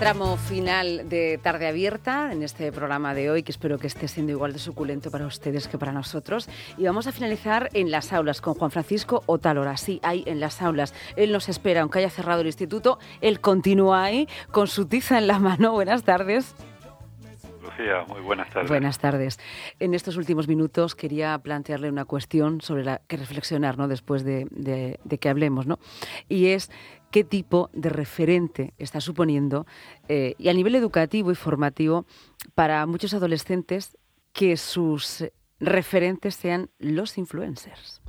Tramo final de Tarde Abierta en este programa de hoy, que espero que esté siendo igual de suculento para ustedes que para nosotros. Y vamos a finalizar en las aulas con Juan Francisco Otalora. Sí, ahí en las aulas. Él nos espera, aunque haya cerrado el instituto, él continúa ahí con su tiza en la mano. Buenas tardes. Lucía, muy buenas tardes. Buenas tardes. En estos últimos minutos quería plantearle una cuestión sobre la que reflexionar ¿no? después de, de que hablemos. ¿no? Y es qué tipo de referente está suponiendo eh, y a nivel educativo y formativo para muchos adolescentes que sus referentes sean los influencers.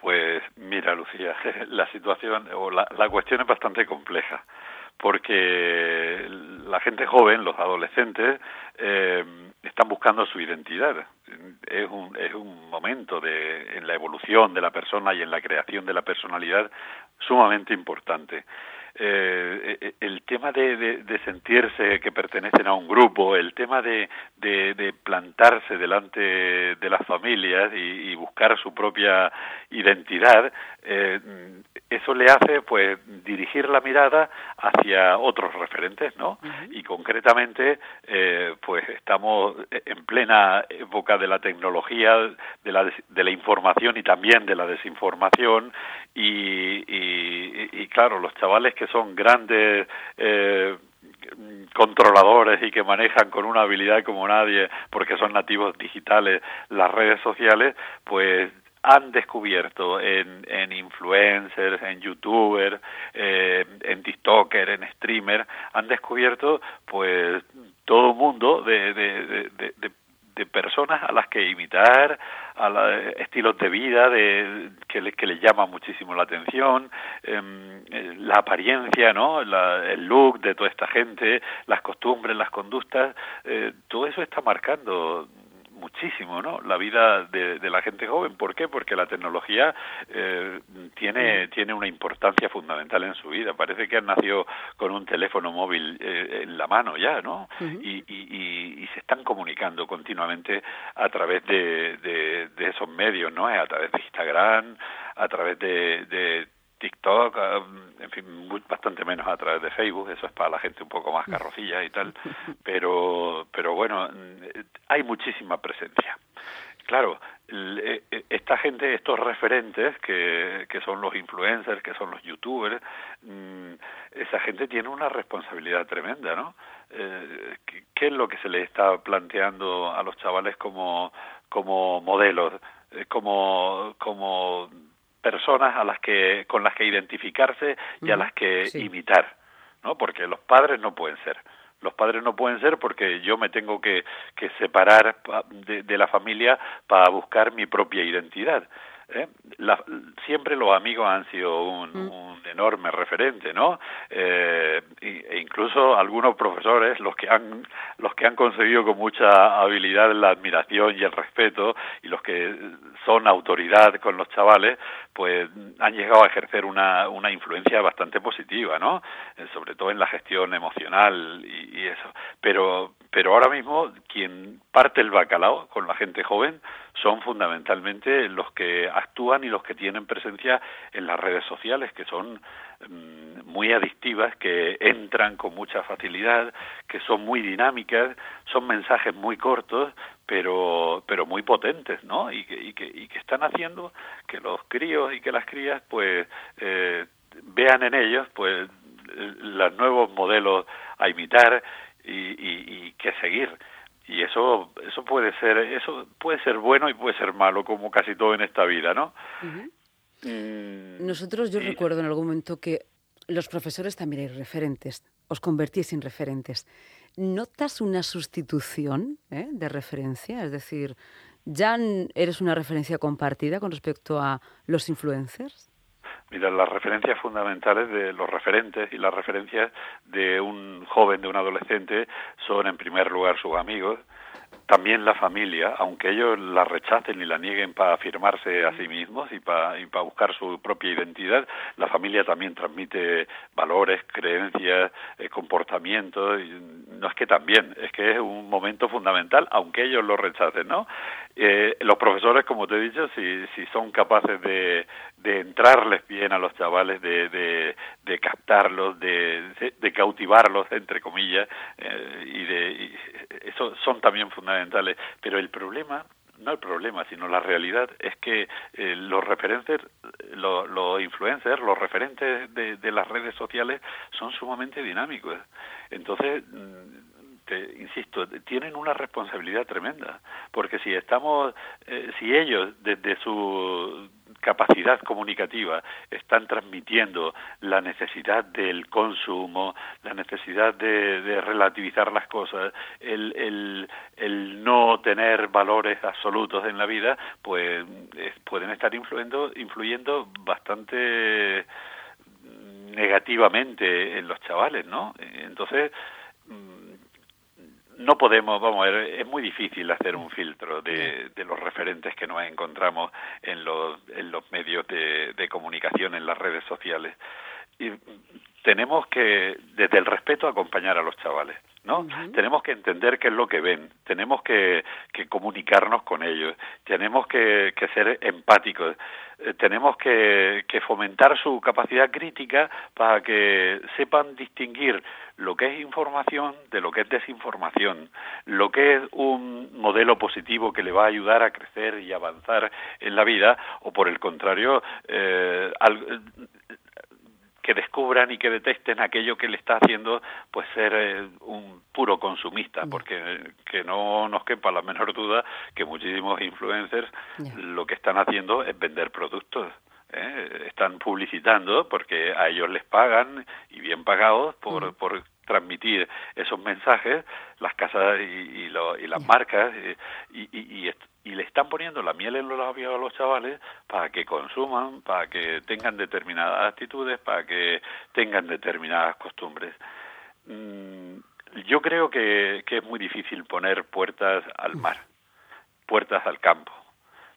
Pues mira, Lucía, la situación o la, cuestión es bastante compleja porque la gente joven, los adolescentes, eh, están buscando su identidad. Es un, es un momento de, en la evolución de la persona y en la creación de la personalidad sumamente importante. Eh, eh, el tema de, sentirse que pertenecen a un grupo, el tema de, plantarse delante de las familias y, buscar su propia identidad, eh, eso le hace pues dirigir la mirada hacia otros referentes, ¿no? Y concretamente, pues estamos en plena época de la tecnología, de la, de la información y también de la desinformación y, y claro, los chavales que son grandes eh, controladores y que manejan con una habilidad como nadie, porque son nativos digitales, las redes sociales, pues han descubierto en, en influencers, en youtubers, eh, en tiktoker, en streamer, han descubierto pues todo un mundo de, de, de, de personas a las que imitar, a la, estilos de vida de, que, le, que les llama muchísimo la atención, em, eh, la apariencia, ¿no? el look de toda esta gente, las costumbres, las conductas, eh, todo eso está marcando muchísimo ¿no? la vida de, la gente joven. ¿Por qué? Porque la tecnología eh, tiene, tiene una importancia fundamental en su vida. Parece que han nacido con un teléfono móvil eh, en la mano ya, ¿no? y, y, y, están comunicando continuamente a través de, de, de esos medios, ¿no? A través de Instagram, a través de, de TikTok, en fin, bastante menos a través de Facebook, eso es para la gente un poco más carrocilla y tal, pero, pero bueno, hay muchísima presencia. Claro, e, e, esta gente, estos referentes que, que son los influencers, que son los youtubers, mm, esa gente tiene una responsabilidad tremenda, ¿no? Eh, ¿Qué es lo que se le está planteando a los chavales como, como modelos, eh, como, como personas a las que con las que identificarse y a las que imitar, ¿no? Porque los padres no pueden ser. Los padres no pueden ser porque yo me tengo que, que separar de, de la familia para buscar mi propia identidad. ¿Eh? La, siempre los amigos han sido un, mm. un enorme referente, ¿no? Eh, e incluso algunos profesores, los que han los que han conseguido con mucha habilidad la admiración y el respeto y los que son autoridad con los chavales, pues han llegado a ejercer una, una influencia bastante positiva, ¿no? Eh, sobre todo en la gestión emocional y, y eso. Pero pero ahora mismo quien parte el bacalao con la gente joven son fundamentalmente los que actúan y los que tienen presencia en las redes sociales, que son mm, muy adictivas, que entran con mucha facilidad, que son muy dinámicas, son mensajes muy cortos, pero pero muy potentes, ¿no? Y que, y que, y que están haciendo que los críos y que las crías, pues, eh, vean en ellos, pues, los nuevos modelos a imitar y, y, y que seguir. Y eso eso puede ser eso puede ser bueno y puede ser malo como casi todo en esta vida no mm, nosotros yo recuerdo en algún momento que los profesores también eran referentes os convertís en referentes. Notas una sustitución ¿eh? de referencia es decir ya eres una referencia compartida con respecto a los influencers Mira, las referencias fundamentales de los referentes y las referencias de un joven, de un adolescente, son en primer lugar sus amigos, también la familia, aunque ellos la rechacen y la nieguen para afirmarse a sí mismos y para, y para buscar su propia identidad, la familia también transmite valores, creencias, eh, comportamientos. No es que también, es que es un momento fundamental, aunque ellos lo rechacen, ¿no? Eh, los profesores, como te he dicho, si, si son capaces de, de entrarles bien a los chavales, de, de, de captarlos, de, de, cautivarlos, entre comillas, eh, y de eso son también fundamentales. Pero el problema no el problema, sino la realidad es que eh, los referentes, los, influencers, los referentes de, de, las redes sociales son sumamente dinámicos. Entonces, mm, te, insisto, tienen una responsabilidad tremenda, porque si estamos, eh, si ellos desde su capacidad comunicativa están transmitiendo la necesidad del consumo, la necesidad de, relativizar las cosas, el, el, el, no tener valores absolutos en la vida, pues pueden estar influyendo, influyendo bastante negativamente en los chavales, ¿no? Entonces, no podemos, vamos a ver, es muy difícil hacer un filtro de, de los referentes que nos encontramos en los, en los medios de, de comunicación, en las redes sociales. Y tenemos que, desde el respeto, acompañar a los chavales. ¿no? Tenemos que entender qué es lo que ven, tenemos que, que comunicarnos con ellos, tenemos que, que ser empáticos, eh, tenemos que, que fomentar su capacidad crítica para que sepan distinguir lo que es información de lo que es desinformación, lo que es un modelo positivo que le va a ayudar a crecer y avanzar en la vida, o por el contrario, eh, que descubran y que detesten aquello que le está haciendo pues ser eh, un puro consumista porque que no nos quepa la menor duda que muchísimos influencers lo que están haciendo es vender productos ¿eh? están publicitando porque a ellos les pagan y bien pagados por, por transmitir esos mensajes las casas y, y, y las marcas y, y, y le están poniendo la miel en los labios a los chavales para que consuman, para que tengan determinadas actitudes, para que tengan determinadas costumbres. Mm, yo creo que, que es muy difícil poner puertas al mar, puertas al campo.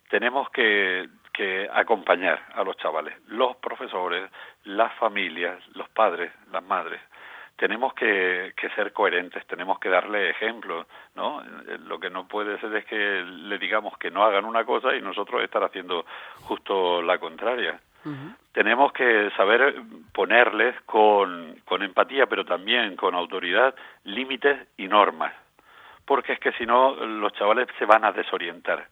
Tenemos que, que acompañar a los chavales, los profesores, las familias, los padres, las madres, tenemos que, que, ser coherentes, tenemos que darle ejemplos, ¿no? Lo que no puede ser es que le digamos que no hagan una cosa y nosotros estar haciendo justo la contraria. Tenemos que saber ponerles con, con empatía, pero también con autoridad, límites y normas, porque es que si no los chavales se van a desorientar.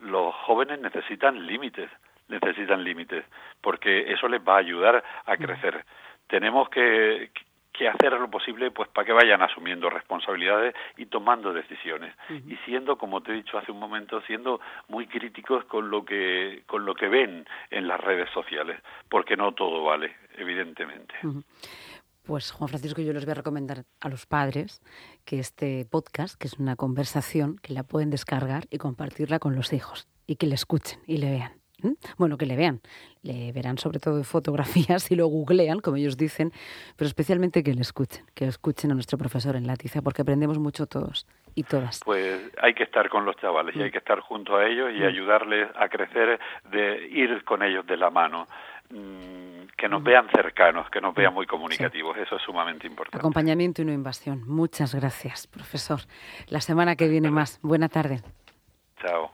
Los jóvenes necesitan límites, necesitan límites, porque eso les va a ayudar a crecer. Tenemos que, que hacer lo posible pues para que vayan asumiendo responsabilidades y tomando decisiones. Y siendo como te he dicho hace un momento siendo muy críticos con lo que con lo que ven en las redes sociales porque no todo vale evidentemente. Pues Juan Francisco, yo les voy a recomendar a los padres que este podcast, que es una conversación, que la pueden descargar y compartirla con los hijos y que le escuchen y le vean. Bueno, que le vean. Le verán sobre todo fotografías y lo googlean, como ellos dicen, pero especialmente que le escuchen, que escuchen a nuestro profesor en Latiza, porque aprendemos mucho todos y todas. Pues hay que estar con los chavales y hay mm. que estar junto a ellos y mm. ayudarles a crecer, de ir con ellos de la mano mm, que nos vean cercanos, que nos vean muy comunicativos. Eso es sumamente importante. Acompañamiento y no invasión. Muchas gracias, profesor. La semana que viene más. Buena tarde. Chao.